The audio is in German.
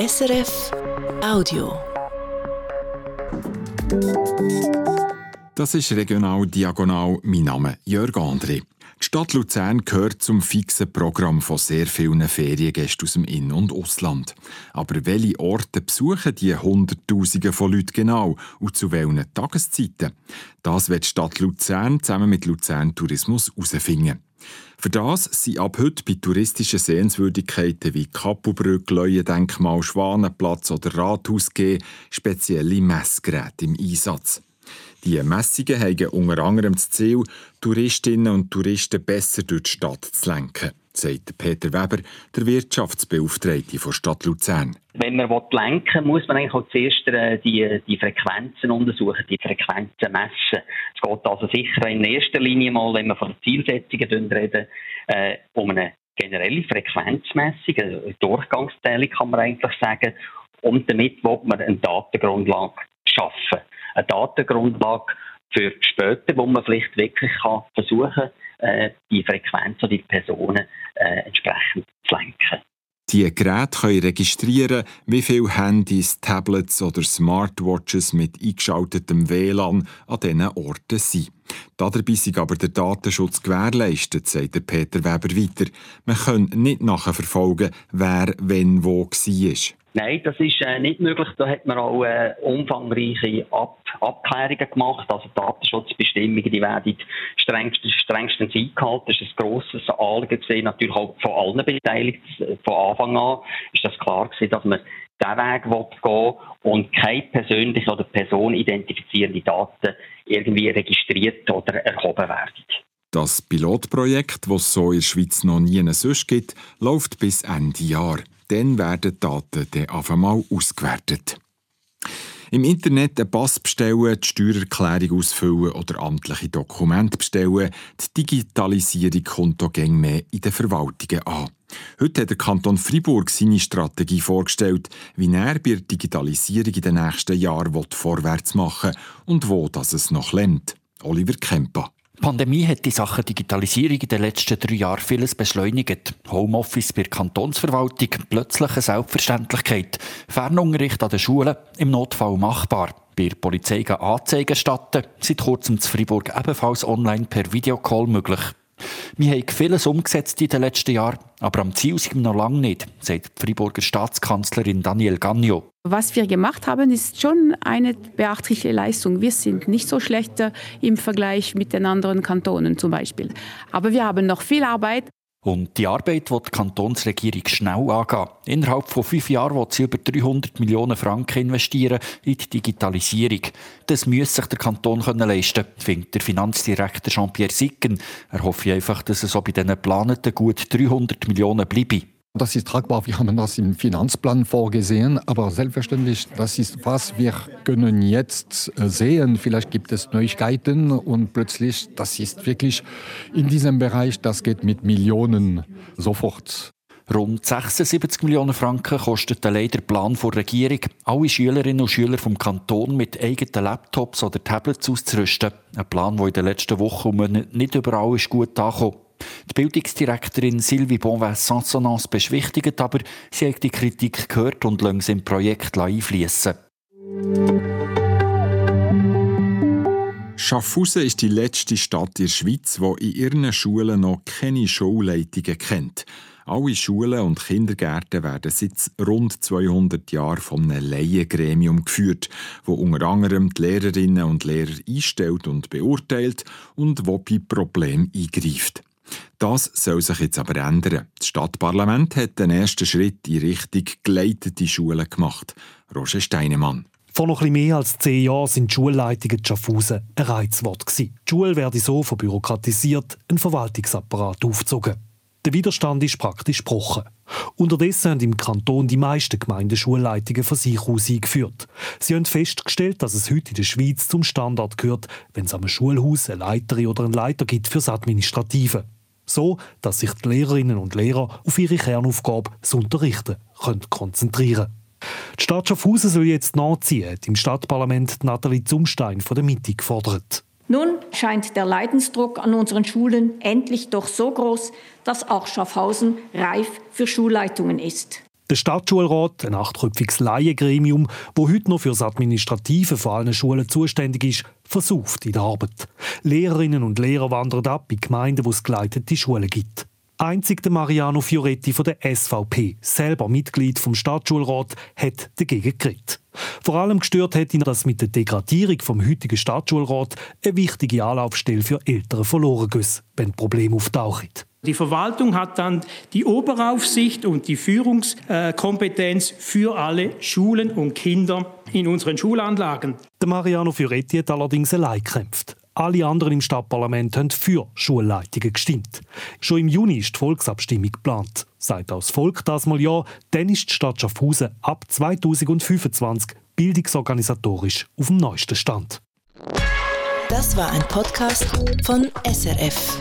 SRF Audio. Das ist regional diagonal. Mein Name Jörg André. Die Stadt Luzern gehört zum fixen Programm von sehr vielen Feriengästen aus dem In- und Ausland. Aber welche Orte besuchen die Hunderttausende von Leuten genau und zu welchen Tageszeiten? Das wird die Stadt Luzern zusammen mit Luzern Tourismus herausfinden. Für das sind ab heute bei touristischen Sehenswürdigkeiten wie Kappelbrücke, Leuendenkmal, Schwanenplatz oder Rathaus G spezielle Messgeräte im Einsatz. Die Messungen haben unter anderem das Ziel, Touristinnen und Touristen besser durch die Stadt zu lenken, sagt Peter Weber, der Wirtschaftsbeauftragte der Stadt Luzern. Wenn man lenken will, muss man eigentlich auch zuerst äh, die, die Frequenzen untersuchen, die Frequenzen messen. Es geht also sicher in erster Linie mal, wenn wir von Zielsetzungen reden, äh, um eine generelle Frequenzmessung, eine Durchgangszählung kann man eigentlich sagen, und damit will man eine Datengrundlage schaffen eine Datengrundlage für später, wo man vielleicht wirklich kann versuchen kann, die Frequenz oder die Personen äh, entsprechend zu lenken. Die Geräte können registrieren, wie viele Handys, Tablets oder Smartwatches mit eingeschaltetem WLAN an diesen Orten sind. Dabei ist aber der Datenschutz gewährleistet, sagt Peter Weber weiter. Man kann nicht nachverfolgen, wer wenn wo war. Nein, das ist äh, nicht möglich. Da hat man auch äh, umfangreiche Ab Abklärungen gemacht. Also Datenschutzbestimmungen, die werden strengstens, strengstens eingehalten. Das ist ein grosses Anliegen gesehen, natürlich auch von allen Beteiligten. Von Anfang an ist das klar gewesen, dass man diesen Weg gehen und keine persönliche oder personenidentifizierende Daten irgendwie registriert oder erhoben werden. Das Pilotprojekt, das es so in der Schweiz noch nie sonst gibt, läuft bis Ende Jahr. Dann werden die Daten dann auf einmal ausgewertet. Im Internet einen Pass bestellen, die Steuererklärung ausfüllen oder amtliche Dokumente bestellen. Die Digitalisierung kommt hier mehr in den Verwaltungen an. Heute hat der Kanton Fribourg seine Strategie vorgestellt, wie er bei der Digitalisierung in den nächsten Jahren vorwärts machen will und wo das es noch lernt. Oliver Kemper. Die Pandemie hat die Sache Digitalisierung in den letzten drei Jahren vieles beschleunigt. Homeoffice bei der Kantonsverwaltung, plötzlich eine Selbstverständlichkeit. Fernunterricht an den Schulen, im Notfall machbar. Bei der Polizei Anzeigen statten, seit kurzem zu Fribourg ebenfalls online per Videocall möglich. Wir haben vieles umgesetzt in den letzten Jahren, aber am Ziel sind wir noch lange nicht, sagt die Friburger Staatskanzlerin Daniel Gagno. Was wir gemacht haben, ist schon eine beachtliche Leistung. Wir sind nicht so schlecht im Vergleich mit den anderen Kantonen zum Beispiel. Aber wir haben noch viel Arbeit. Und die Arbeit wird die Kantonsregierung schnell angehen. Innerhalb von fünf Jahren wird sie über 300 Millionen Franken investieren in die Digitalisierung. Das muss sich der Kanton leisten können, findet der Finanzdirektor Jean-Pierre Sicken. Er hofft einfach, dass es so bei diesen geplanten gut 300 Millionen bleibe. Das ist tragbar. Wir haben das im Finanzplan vorgesehen. Aber selbstverständlich, das ist was wir können jetzt äh, sehen. Vielleicht gibt es Neuigkeiten und plötzlich, das ist wirklich in diesem Bereich, das geht mit Millionen sofort. Rund 76 Millionen Franken kostet der Plan der Regierung, alle Schülerinnen und Schüler vom Kanton mit eigenen Laptops oder Tablets auszurüsten. Ein Plan, der in den letzten Wochen nicht überall ist gut angekommen die Bildungsdirektorin Sylvie Bonvin-Sansonance beschwichtigt aber, sie hat die Kritik gehört und lässt im Projekt einfließen. Schaffhausen ist die letzte Stadt in der Schweiz, die in ihren Schulen noch keine Schulleitungen kennt. Alle Schulen und Kindergärten werden seit rund 200 Jahren von einem Laiengremium geführt, wo unter anderem die Lehrerinnen und Lehrer einstellt und beurteilt und wo bei Problemen eingreift. Das soll sich jetzt aber ändern. Das Stadtparlament hat den ersten Schritt in Richtung geleitete Schulen gemacht. Roger Steinemann. Vor noch etwas mehr als zehn Jahren sind die Schulleitungen in Schaffhausen ein Reizwort. Die Schule werde so verbürokratisiert, ein Verwaltungsapparat aufgezogen. Der Widerstand ist praktisch gebrochen. Unterdessen haben im Kanton die meisten Gemeinden Schulleitungen von sich aus eingeführt. Sie haben festgestellt, dass es heute in der Schweiz zum Standard gehört, wenn es am Schulhaus eine Leiterin oder einen Leiter gibt fürs Administrative. So, dass sich die Lehrerinnen und Lehrer auf ihre Kernaufgabe, das Unterrichten, können konzentrieren können. Die Stadt Schaffhausen soll jetzt nachziehen, hat im Stadtparlament Nathalie Zumstein von der Mitte gefordert. Nun scheint der Leidensdruck an unseren Schulen endlich doch so groß, dass auch Schaffhausen reif für Schulleitungen ist. Der Stadtschulrat, ein achtköpfiges Laiengremium, wo heute noch für das Administrative von allen Schulen zuständig ist, versucht in der Arbeit. Lehrerinnen und Lehrer wandern ab in Gemeinden, wo es geleitete Schulen gibt. Einzig der Mariano Fioretti von der SVP, selber Mitglied vom Stadtschulrat, hat dagegen geredet. Vor allem gestört hat ihn, dass mit der Degradierung vom heutigen Stadtschulrat eine wichtige Anlaufstelle für Eltern verloren geht, wenn Probleme auftauchen. Die Verwaltung hat dann die Oberaufsicht und die Führungskompetenz für alle Schulen und Kinder in unseren Schulanlagen. Der Mariano Fioretti hat allerdings allein gekämpft. Alle anderen im Stadtparlament haben für Schulleitungen gestimmt. Schon im Juni ist die Volksabstimmung geplant. Sagt auch das Volk das mal ja, dann ist die Stadt Schaffhausen ab 2025 bildungsorganisatorisch auf dem neuesten Stand. Das war ein Podcast von SRF.